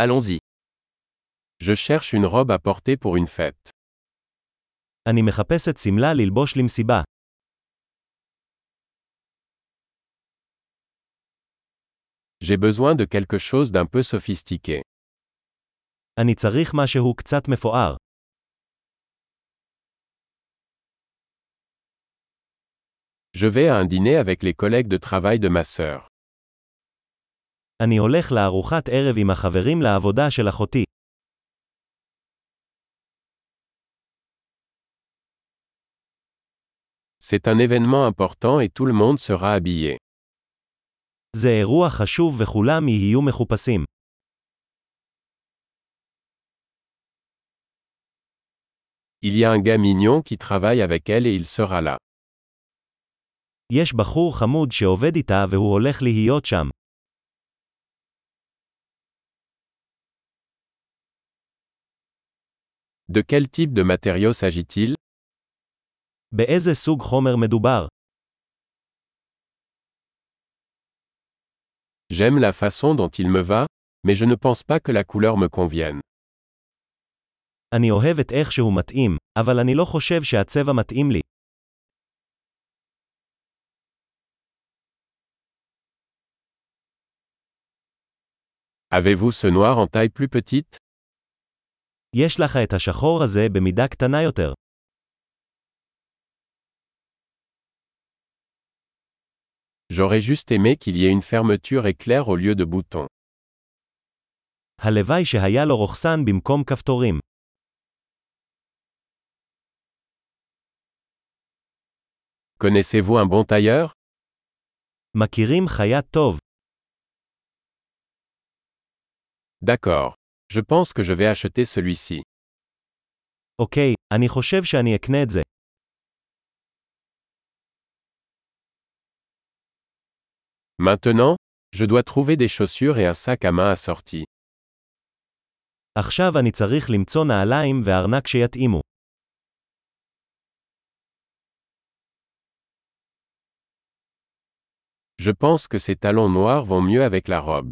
Allons-y. Je cherche une robe à porter pour une fête. אני מחפשת שמלה ללבוש למסיבה. J'ai besoin de quelque chose d'un peu sophistiqué. אני צריך משהו קצת מפואר. Je vais à un dîner avec les collègues de travail de ma sœur. אני הולך לארוחת ערב עם החברים לעבודה של אחותי. C'est un événement important et tout le monde sera habillé. זה אירוע חשוב וכולם יהיו מחופשים. Il y a un gars mignon qui travaille avec elle et il sera là. יש בחור חמוד שעובד איתה והוא הולך להיות שם. De quel type de matériau s'agit-il באיזה סוג חומר מדובר? J'aime la façon dont il me va, mais je ne pense pas que la couleur me convienne. אני אוהב את איך שהוא מתאים, אבל אני לא חושב שהצבע מתאים לי. Avez-vous ce noir en taille plus petite יש לך את השחור הזה במידה קטנה יותר. J'aurais juste aimé qu'il y ait une fermeture éclair au lieu de boutons. הלוואי שהיה לו רוכסן במקום כפתורים. Connaissez-vous un bon tailleur מכירים חייט טוב. D'accord. Je pense que je vais acheter celui-ci. אוקיי, אני חושב שאני אקנה את זה. Maintenant, je dois trouver des chaussures et un sac à main assorti. עכשיו אני צריך למצוא נעליים וארנק שיתאימו. Je pense que ces talons noirs vont mieux avec la robe.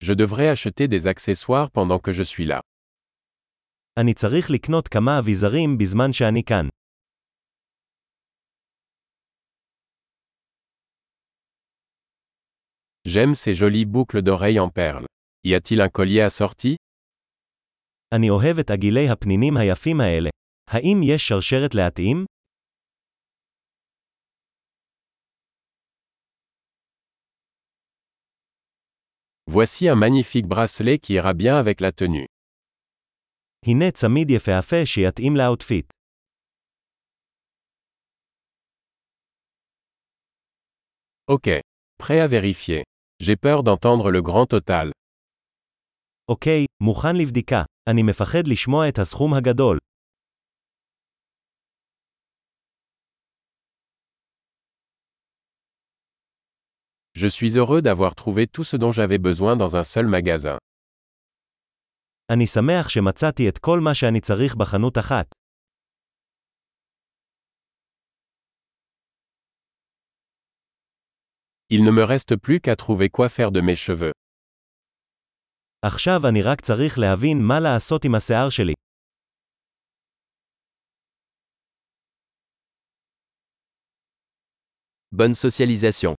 Je devrais acheter des accessoires pendant que je suis là. אני צריך לקנות כמה אביזרים בזמן שאני כאן. J'aime ces jolies boucles d'oreilles en perles. Y a-t-il un collier assorti אני אוהב את עגילי הפנינים היפים האלה. האם יש שרשרת להתאים? Voici un magnifique bracelet qui ira bien avec la tenue. הנה צמיד יפהפה שיתאים לאוטפיט. Ok. Prêt à vérifier. J'ai peur d'entendre le grand total. אוקיי, מוכן לבדיקה. אני מפחד לשמוע את הסכום הגדול. Je suis heureux d'avoir trouvé tout ce dont j'avais besoin dans un seul magasin. אני שמח שמצאתי את כל מה שאני צריך בחנות אחת. Il ne me reste plus qu'à trouver quoi faire de mes cheveux. עכשיו אני רק צריך להבין מה לעשות עם השיער שלי. Bonne socialisation.